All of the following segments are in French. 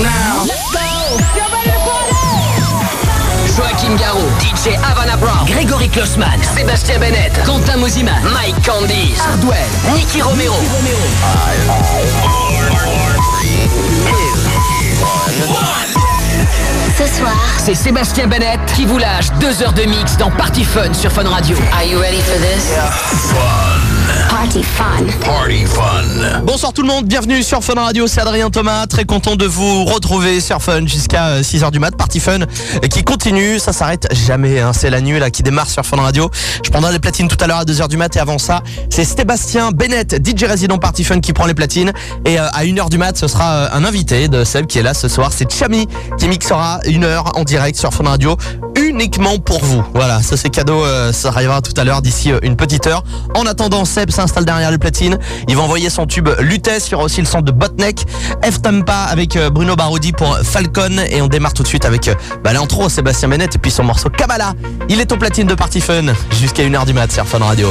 now. Joachim Garou, DJ Havana Brown, Grégory Klossman, Sébastien Bennett, Quentin Moziman, Mike Candice, Hardwell, Nicky Romero. Ce soir, C'est Sébastien Bennett qui vous lâche deux heures de mix dans Party Fun sur Fun Radio. Are you ready for this? Party fun. Party fun. Bonsoir tout le monde, bienvenue sur Fun Radio, c'est Adrien Thomas, très content de vous retrouver sur Fun jusqu'à 6h du mat, Party Fun euh, qui continue, ça s'arrête jamais, hein. c'est la nuit là qui démarre sur Fun Radio. Je prendrai les platines tout à l'heure à 2h du mat et avant ça, c'est Sébastien Bennett, DJ résident Party Fun qui prend les platines et euh, à 1h du mat, ce sera euh, un invité de Seb qui est là ce soir, c'est Chami qui mixera une heure en direct sur Fun Radio uniquement pour vous. Voilà, ça c'est cadeau, euh, ça arrivera tout à l'heure d'ici euh, une petite heure. En attendant, Seb s'installe derrière les platines. Il va envoyer son tube Lutèce. Il y aussi le son de Botneck. F Tampa avec euh, Bruno Baroudi pour Falcon. Et on démarre tout de suite avec euh, bah, l'intro, Sébastien Bennett et puis son morceau Kabbalah. Il est au platine de Party Fun jusqu'à 1h du mat sur Fun Radio.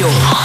Radio.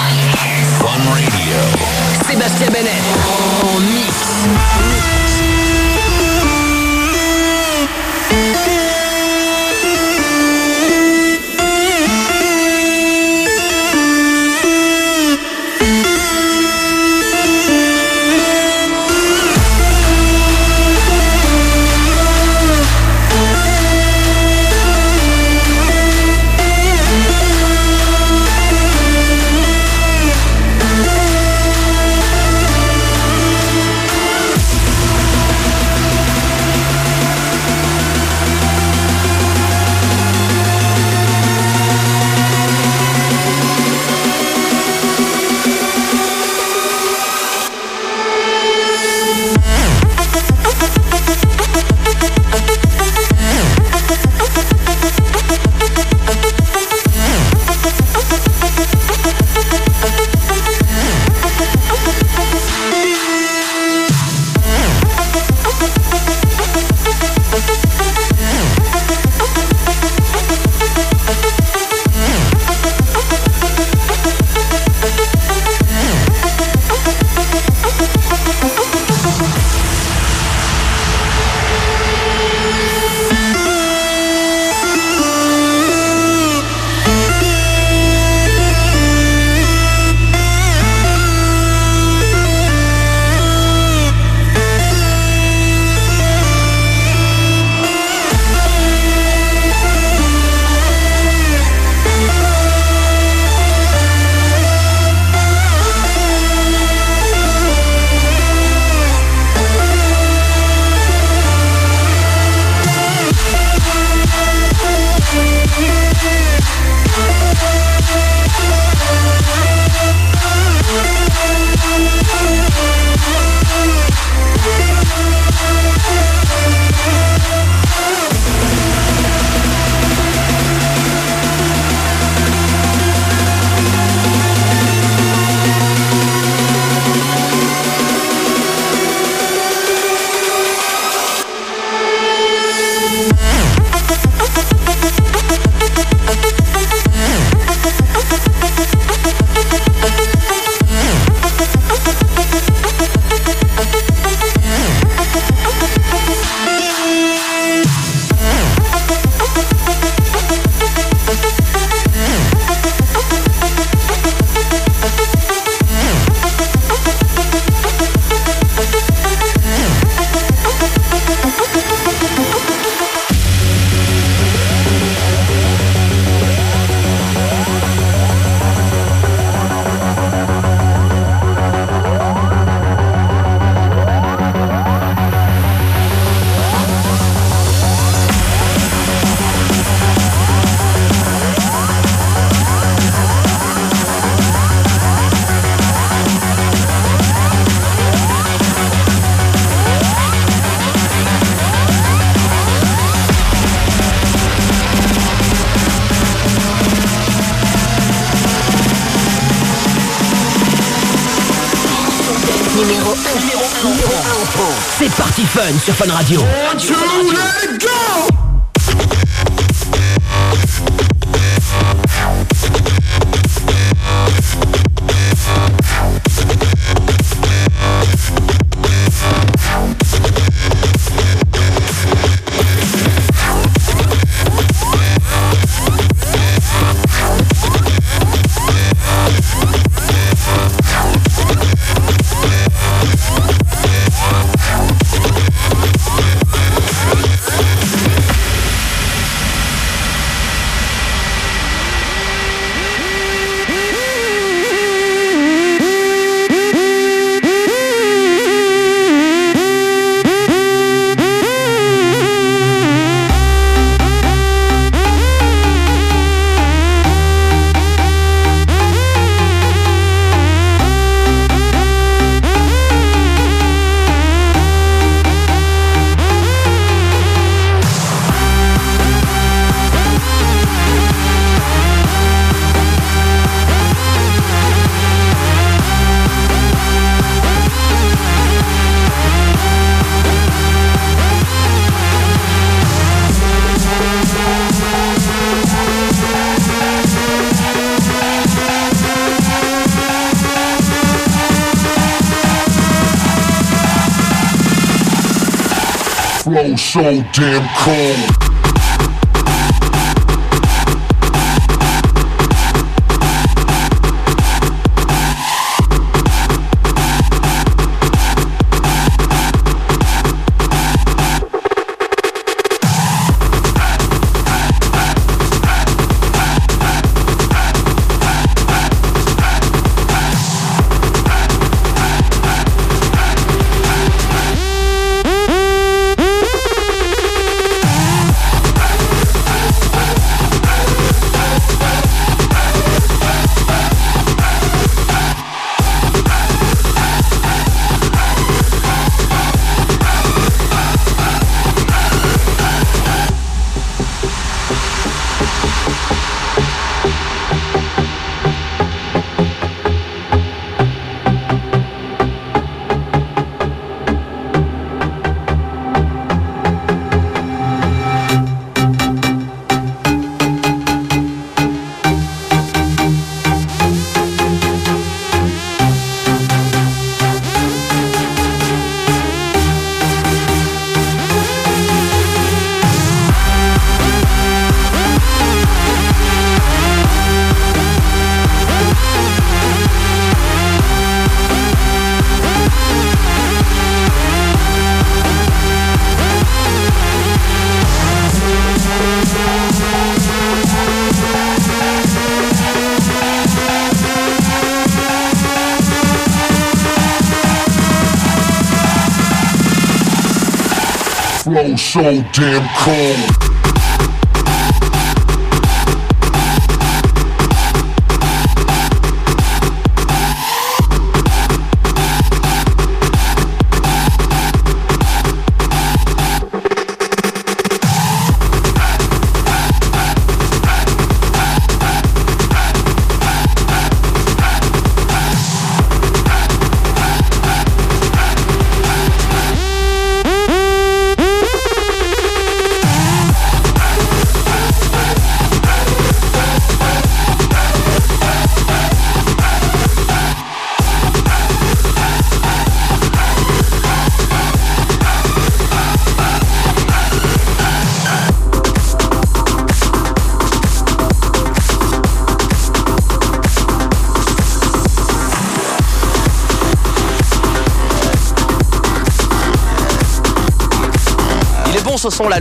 sur Fun Radio. So damn cold. So damn cold.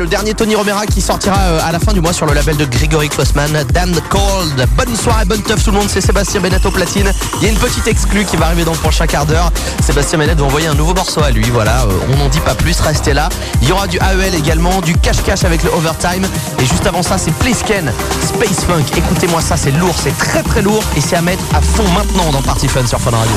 Le dernier Tony Romera qui sortira euh, à la fin du mois sur le label de Gregory Klossman, Damn Cold. Bonne soirée, bonne teuf tout le monde, c'est Sébastien Bennett au platine. Il y a une petite exclue qui va arriver dans le prochain quart d'heure. Sébastien Bennett va envoyer un nouveau morceau à lui, voilà, euh, on n'en dit pas plus, restez là. Il y aura du AEL également, du cache-cache avec le overtime. Et juste avant ça, c'est Plisken, Space Funk. Écoutez-moi ça, c'est lourd, c'est très très lourd et c'est à mettre à fond maintenant dans Party Fun sur Fun Radio.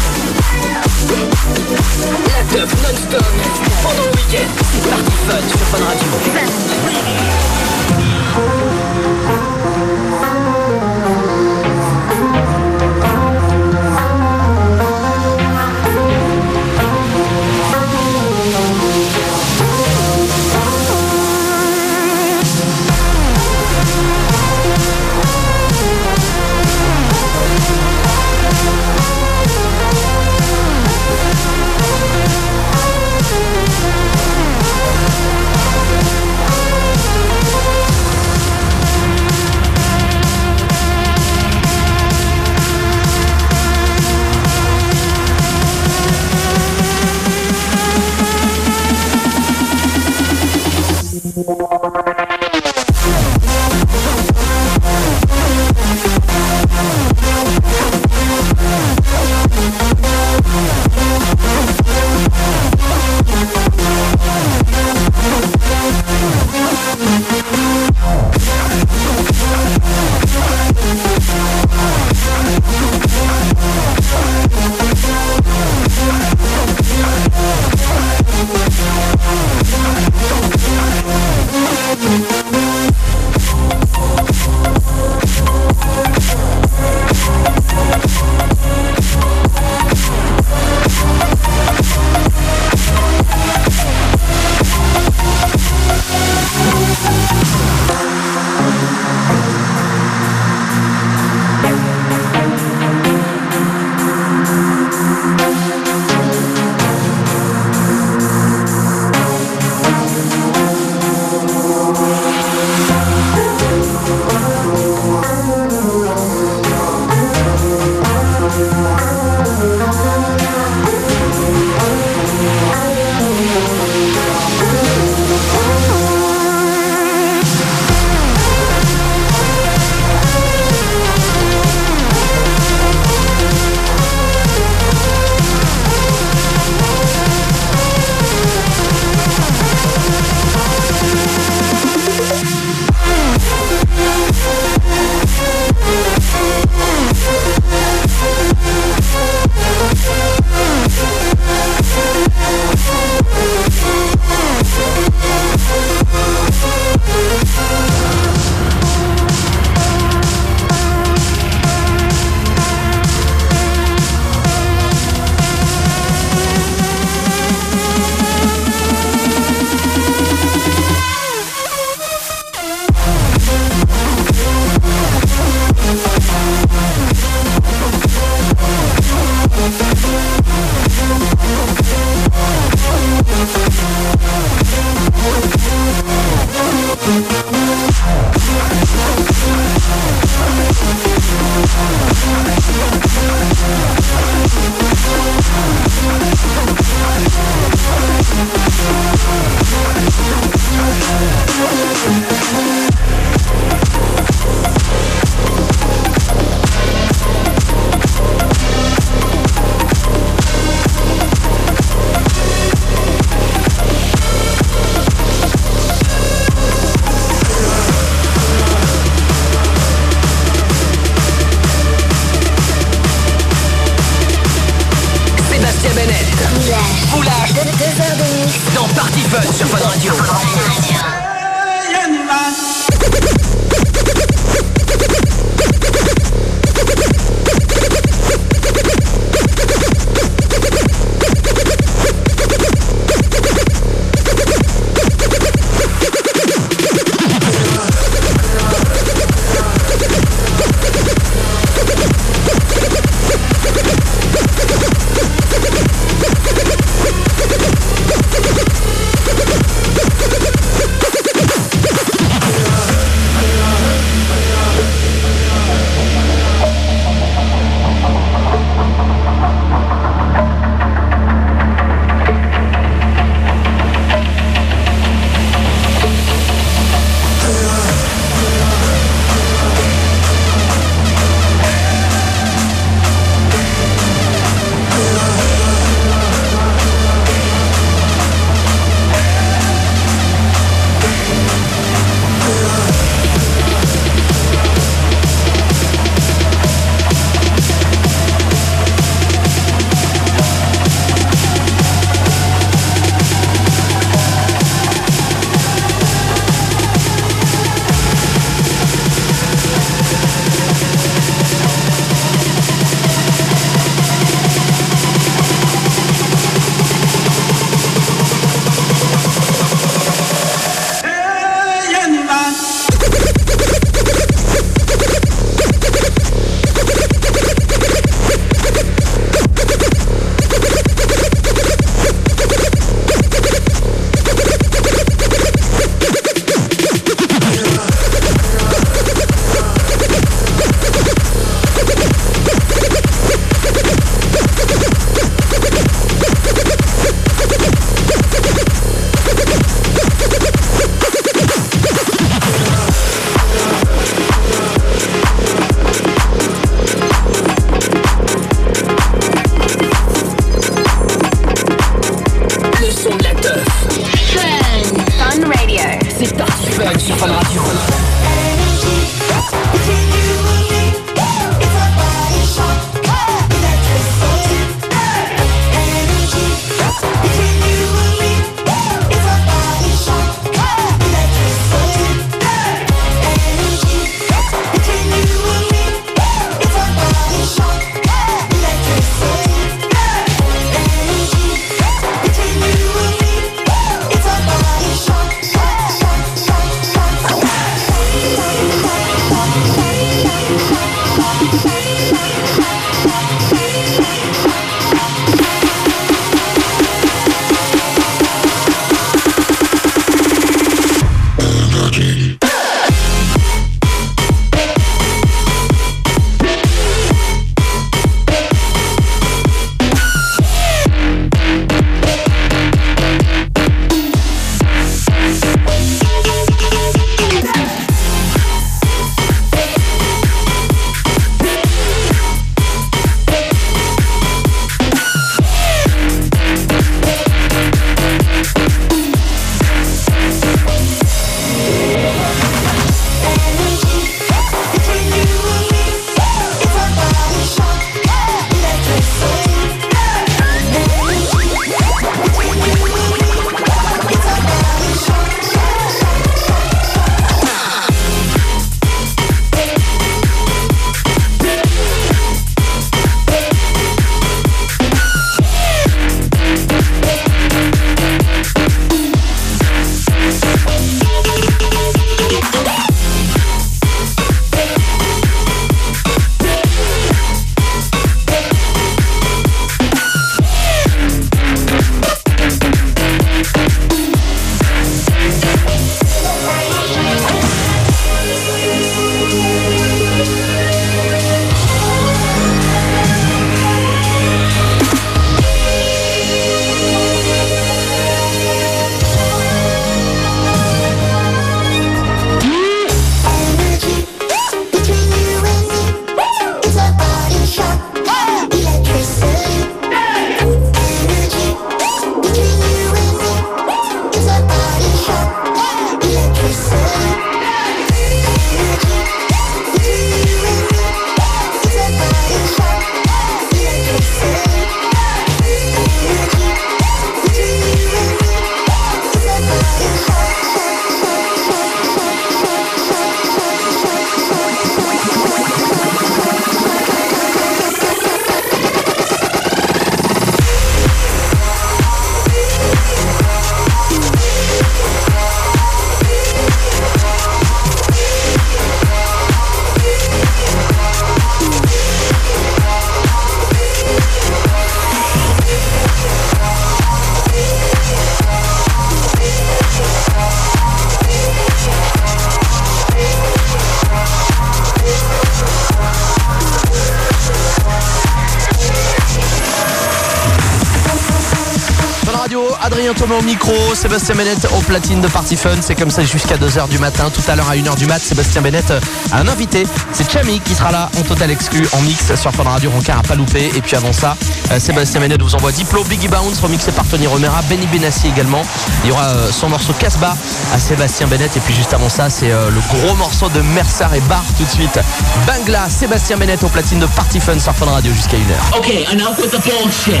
Sébastien Bennett au platine de Party Fun. C'est comme ça jusqu'à 2h du matin. Tout à l'heure à 1h du mat, Sébastien Bennett a un invité. C'est Chami qui sera là en total exclu, en mix sur Fun Radio. Roncard à pas loupé. Et puis avant ça, euh, Sébastien Bennett vous envoie Diplo, Biggie Bounce, remixé par Tony Romera, Benny Benassi également. Il y aura euh, son morceau Casbah à Sébastien Bennett. Et puis juste avant ça, c'est euh, le gros morceau de Mercer et Bar tout de suite. Bangla, Sébastien Bennett au platine de Party Fun sur Fun Radio jusqu'à 1h. Okay, enough with the bullshit.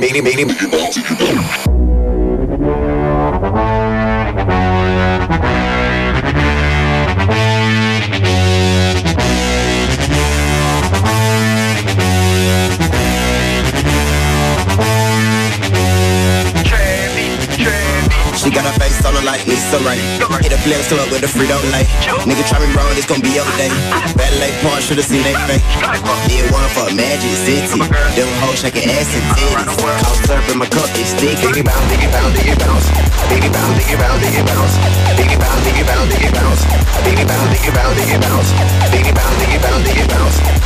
benim benim benim benim. Solo like Lisa Ray. Hit a flex club with a Frito Lay. Nigga try me wrong, it's gonna be your day. Bad Ballet part, should've seen they face. Did one for Magic City. Them hoes shaking ass and titties. Call surf in my cup, it's sticky. Diggy bounce, diggy bounce, diggy bounce. Diggy bounce, diggy bounce, diggy bounce. Diggy bounce, diggy bounce, diggy bounce. Diggy bounce, diggy bounce, diggy bounce. Diggy bounce, diggy bounce, diggy bounce.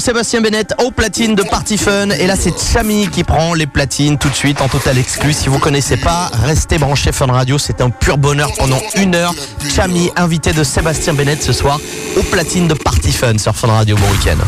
Sébastien Bennett au platine de Party Fun. Et là, c'est Chami qui prend les platines tout de suite en total exclu. Si vous connaissez pas, restez branchés Fun Radio. C'est un pur bonheur pendant une heure. Chami, invité de Sébastien Bennett ce soir au platine de Party Fun sur Fun Radio. Bon week-end.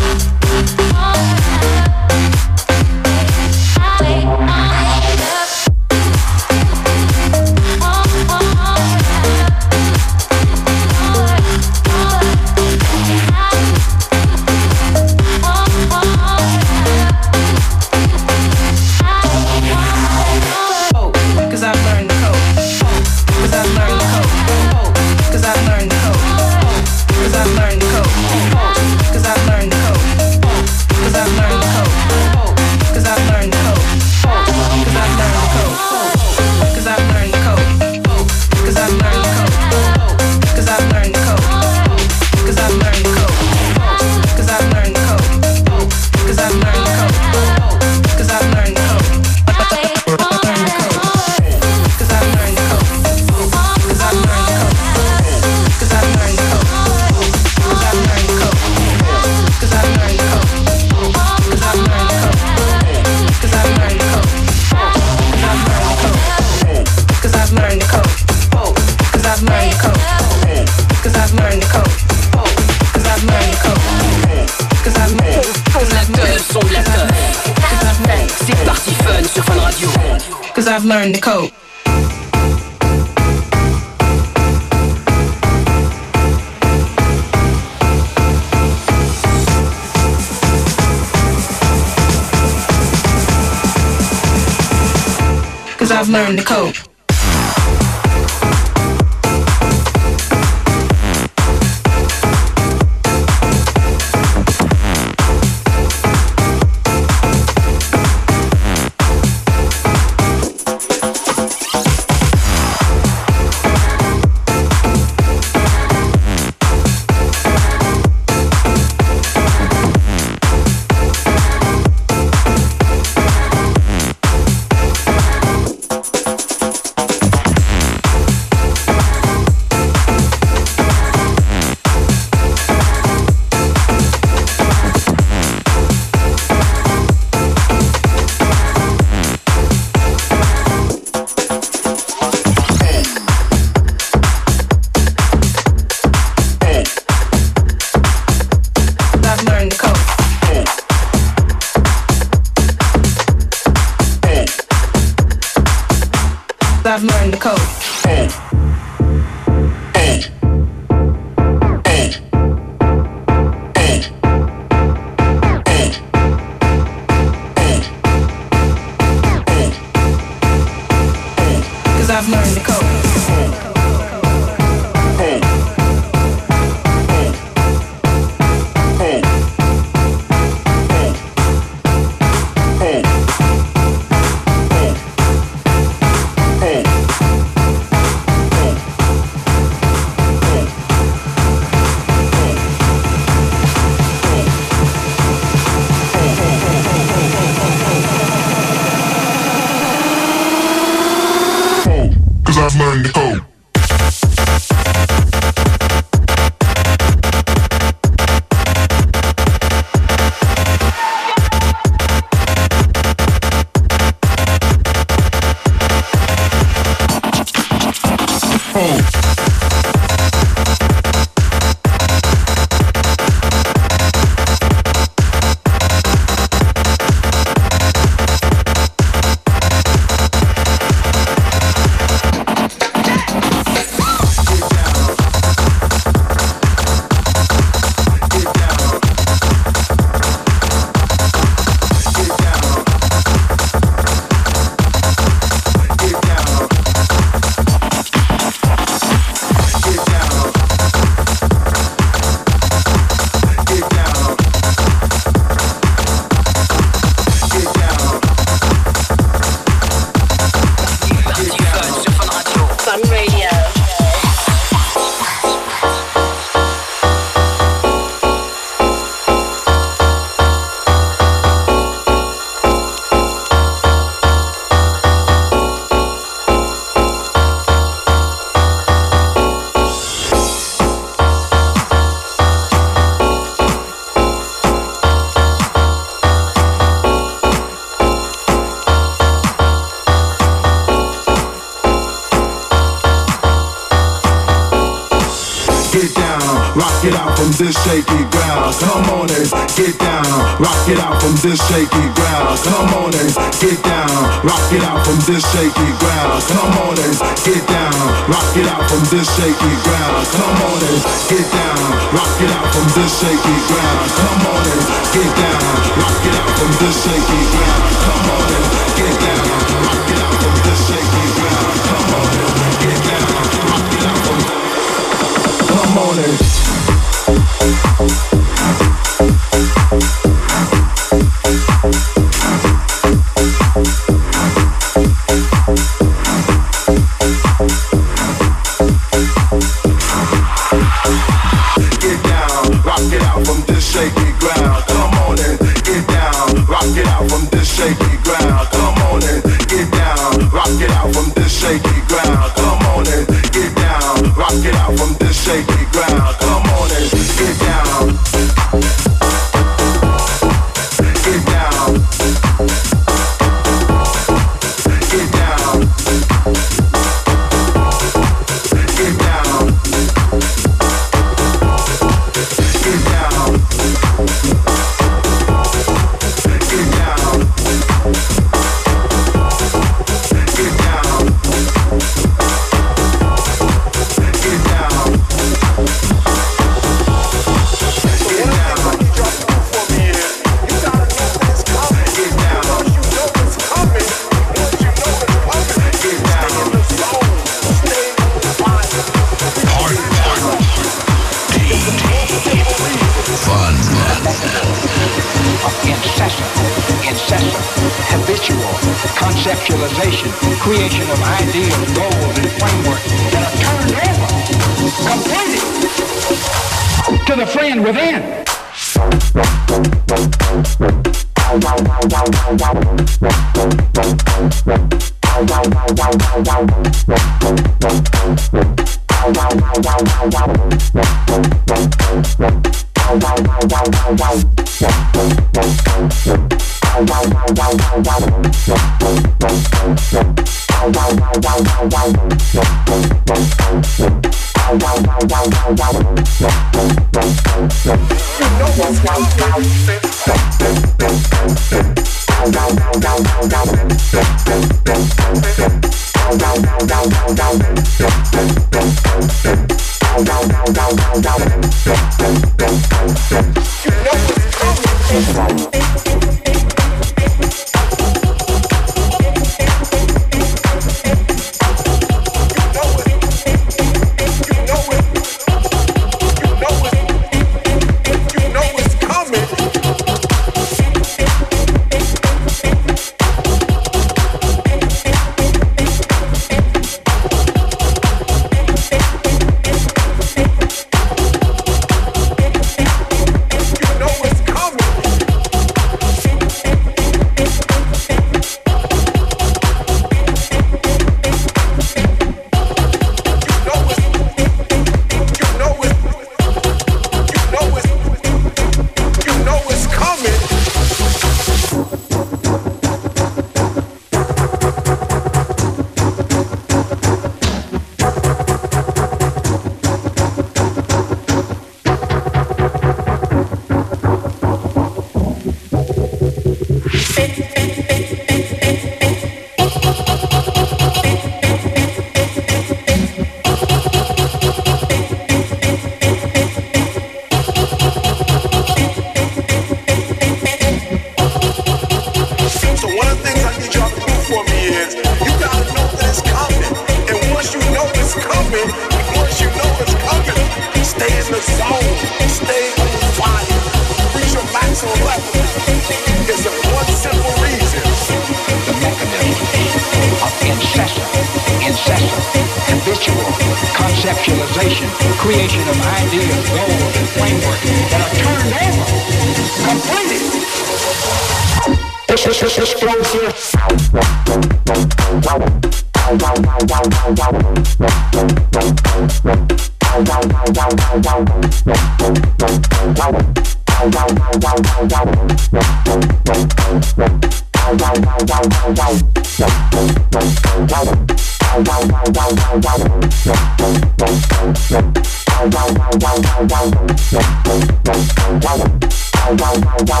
Wow, wow,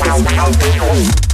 wow, wow.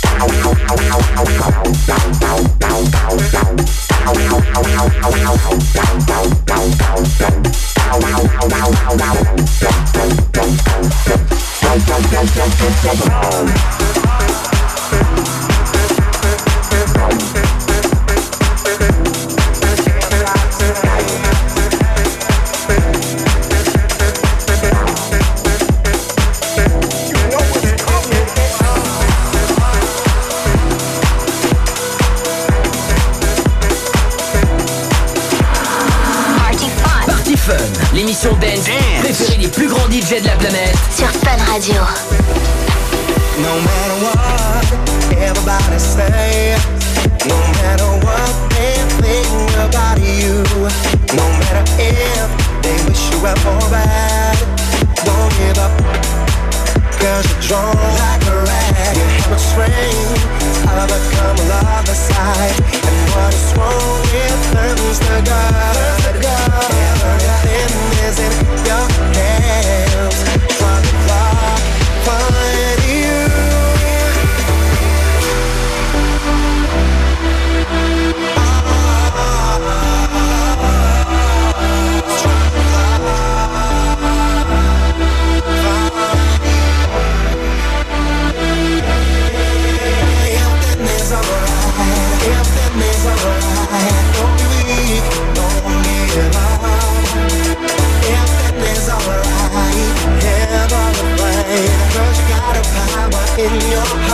Wow. DJ de la planète. Sur Fun Radio. No matter what everybody say, no matter what they think about you, no matter if they wish you well or bad, don't give up. Cause you're drawn like a rag. You have a strength a come the side. And what is wrong with turns to God. Everything is in your hands. In your heart.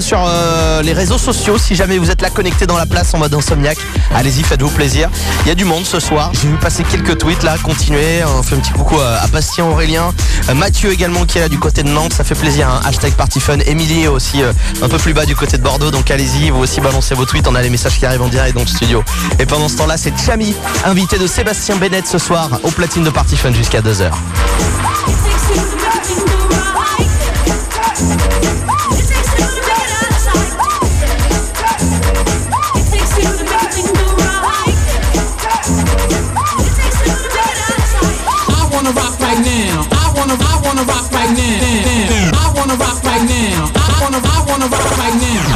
Sur euh, les réseaux sociaux. Si jamais vous êtes là connecté dans la place en mode insomniaque, allez-y, faites-vous plaisir. Il y a du monde ce soir. J'ai vu passer quelques tweets là. Continuez. On fait un petit coucou à, à Bastien Aurélien, Euh, Mathieu également qui est là du côté de Nantes. Ça fait plaisir. hein. Hashtag Party Fun. Émilie aussi euh, un peu plus bas du côté de Bordeaux. Donc allez-y, vous aussi balancez vos tweets. On a les messages qui arrivent en direct dans le studio. Et pendant ce temps-là, c'est Chami, invité de Sébastien Bennett ce soir au platine de Party Fun jusqu'à 2h. Now. I wanna rock right now. I wanna, I wanna rock right now.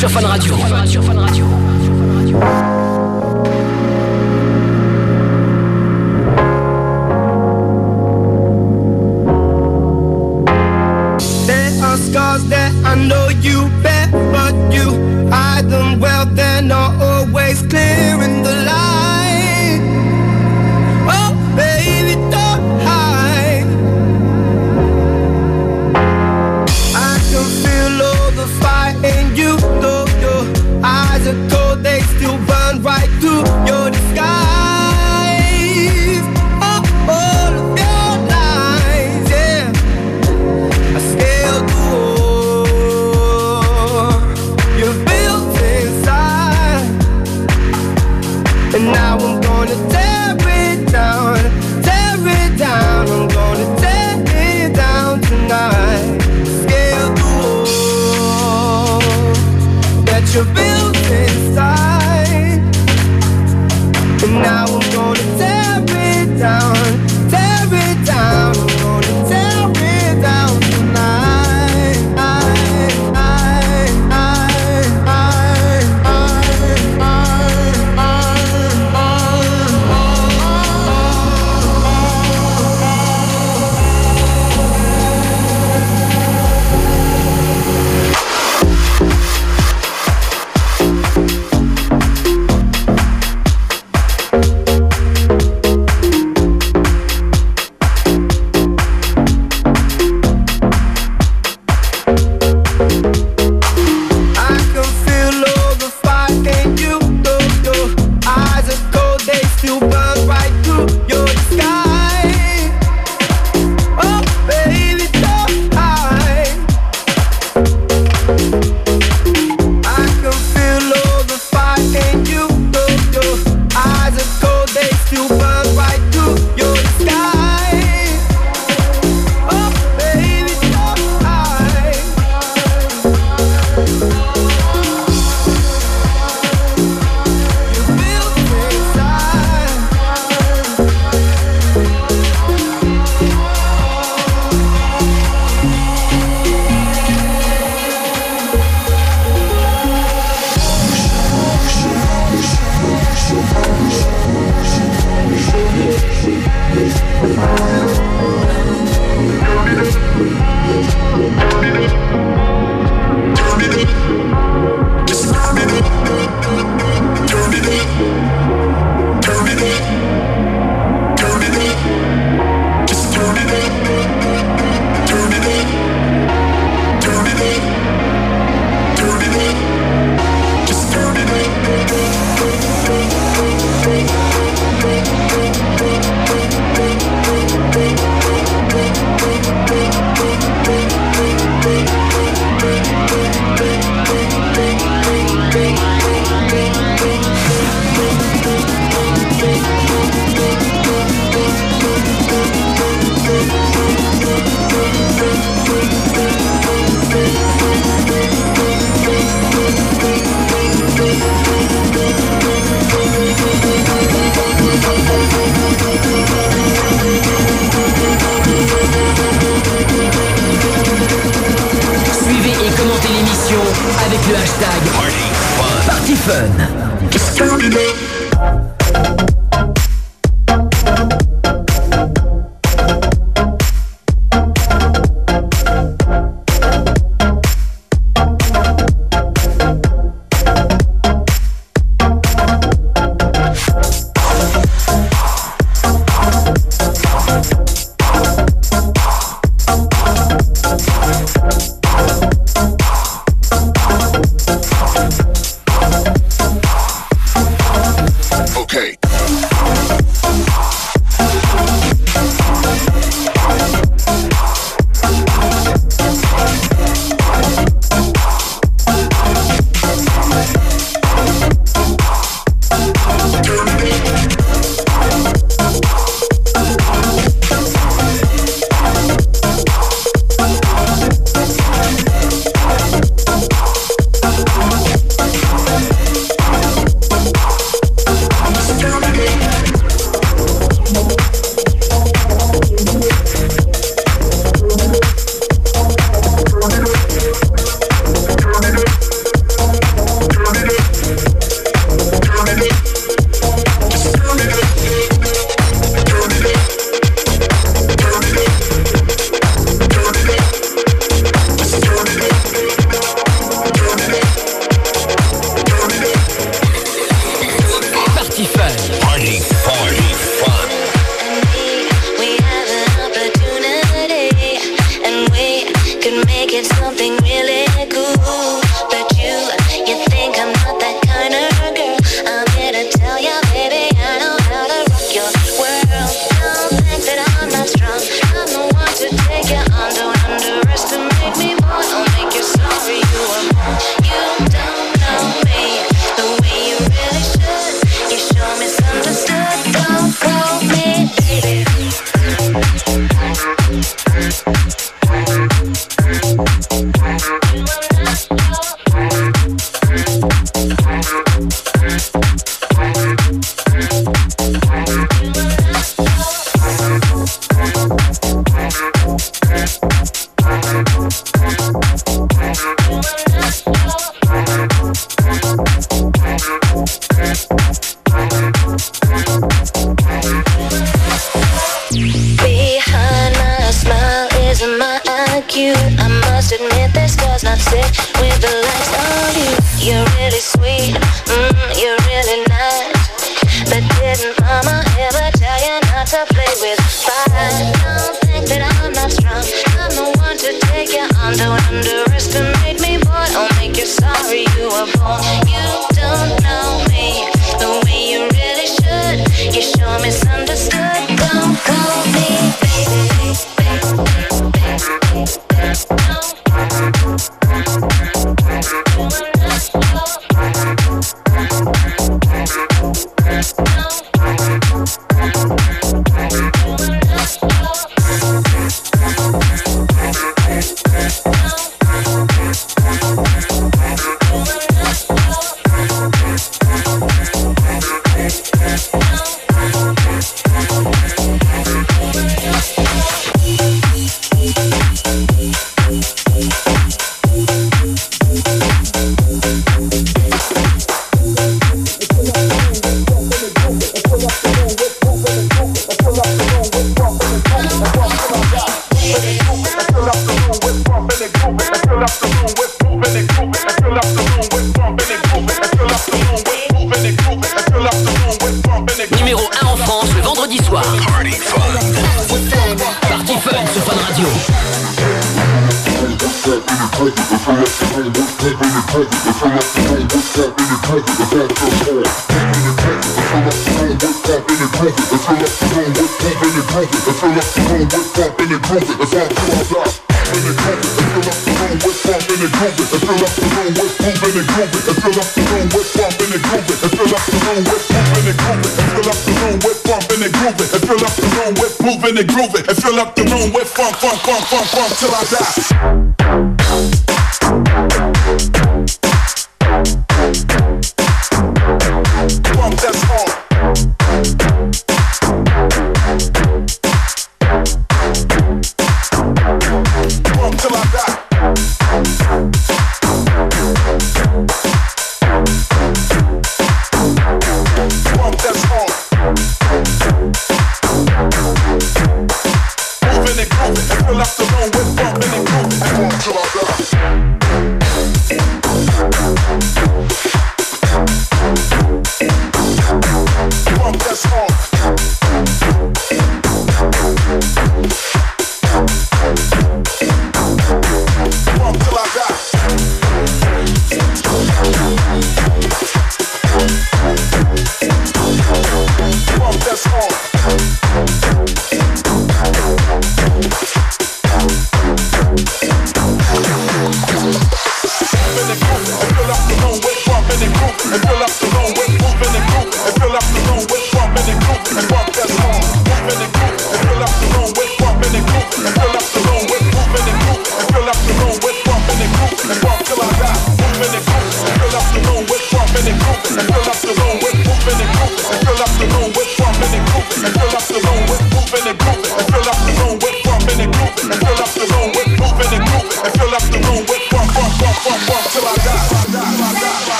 Sur Fun Radio.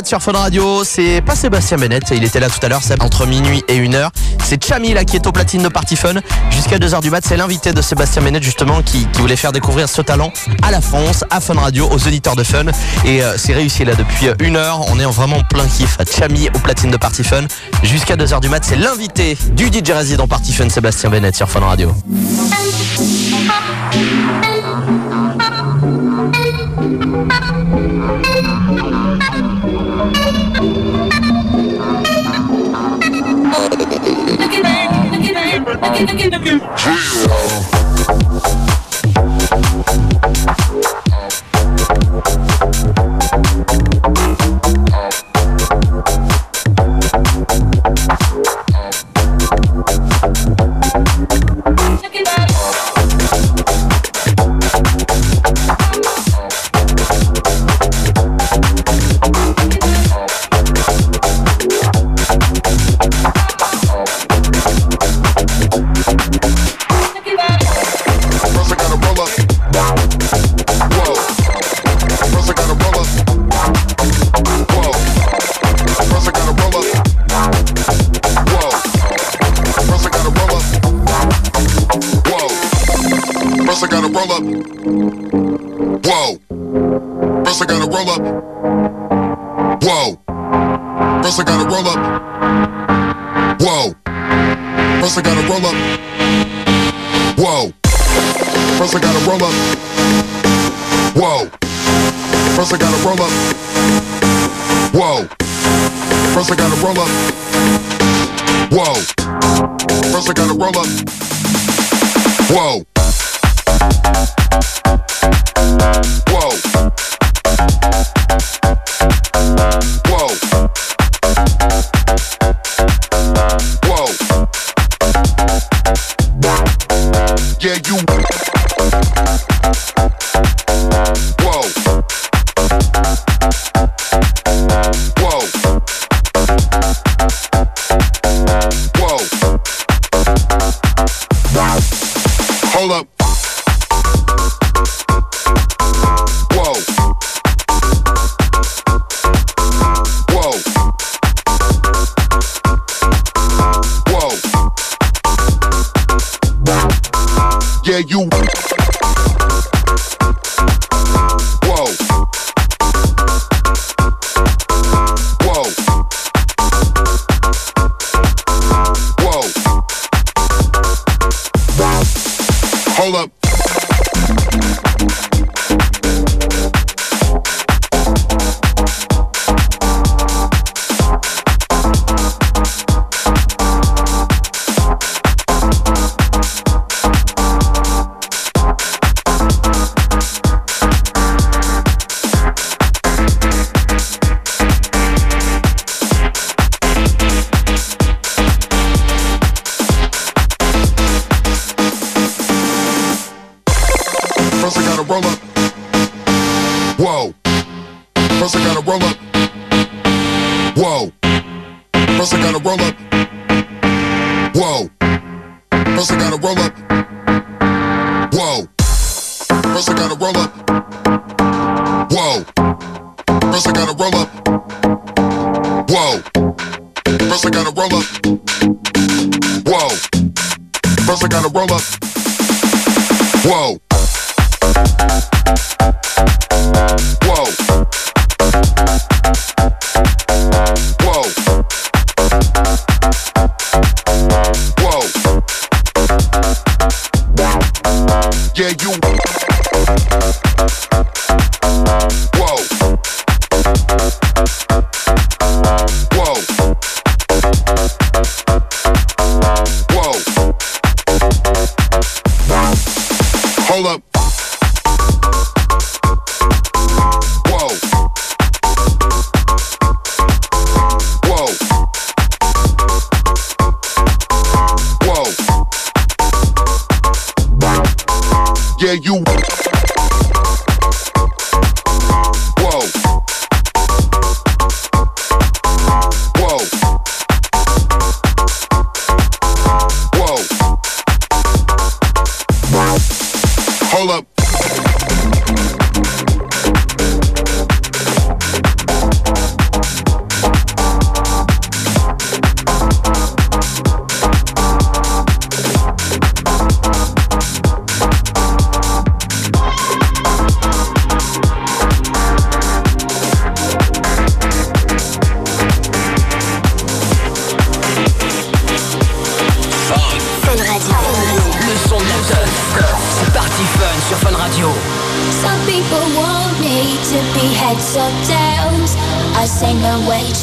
Depuis 1h du mat sur Fun Radio, c'est pas Sébastien Bennett, il était là tout à l'heure, c'est entre minuit et 1h. C'est Chami là qui est au platine de Party Fun. Jusqu'à 2h du mat, c'est l'invité de Sébastien Bennett justement qui, voulait faire découvrir ce talent à la France, à Fun Radio, aux auditeurs de Fun. Et euh, c'est réussi là depuis 1h, on est en vraiment plein kiff. Chami au platine de Party Fun. Jusqu'à 2h du mat, c'est l'invité du DJ résident Party Fun, Sébastien Bennett sur Fun Radio. Dream. First I gotta roll up. Whoa. First I gotta roll up. Whoa. First I gotta roll up. Whoa. First I gotta roll up. Whoa. First I gotta roll up. Whoa. First I gotta roll up. Whoa. First I gotta roll up. Whoa. First I gotta roll up. Whoa. Thank you.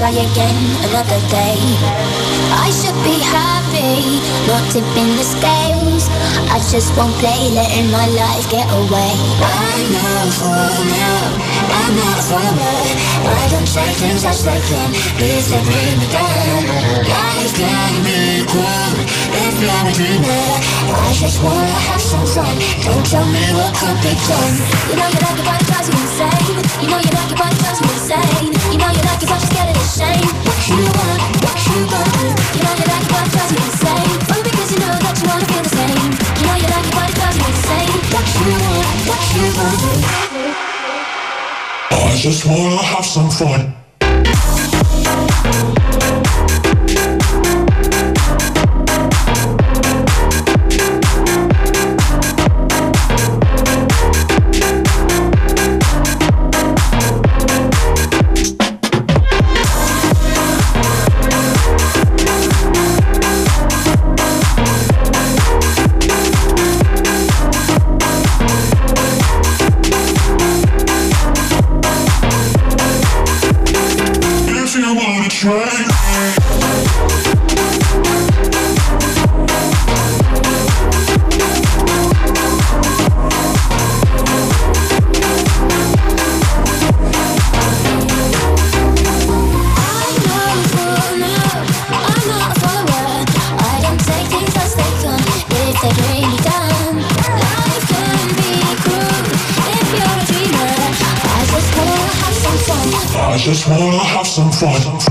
Try again another day. I should be happy, not tipping the scales. I just won't play, letting my life get away. I'm not for now, I'm not forward. I don't take things as they come, please don't bring me down. Life can be cruel if you're a dreamer. I just wanna have some fun. Don't tell me what could be done. You know you like it, but it drives you insane. You know you like it, but it drives you insane. You know you like it, but you're scared of the shame. What you want, what you gonna? You know you like it, but it drives you insane. Only because you know that you wanna feel the same. I just wanna have some fun. Forward.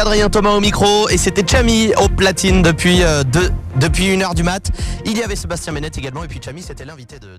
Adrien Thomas au micro et c'était Chami au platine depuis, euh, depuis une heure du mat. Il y avait Sébastien Ménette également et puis Chami c'était l'invité de,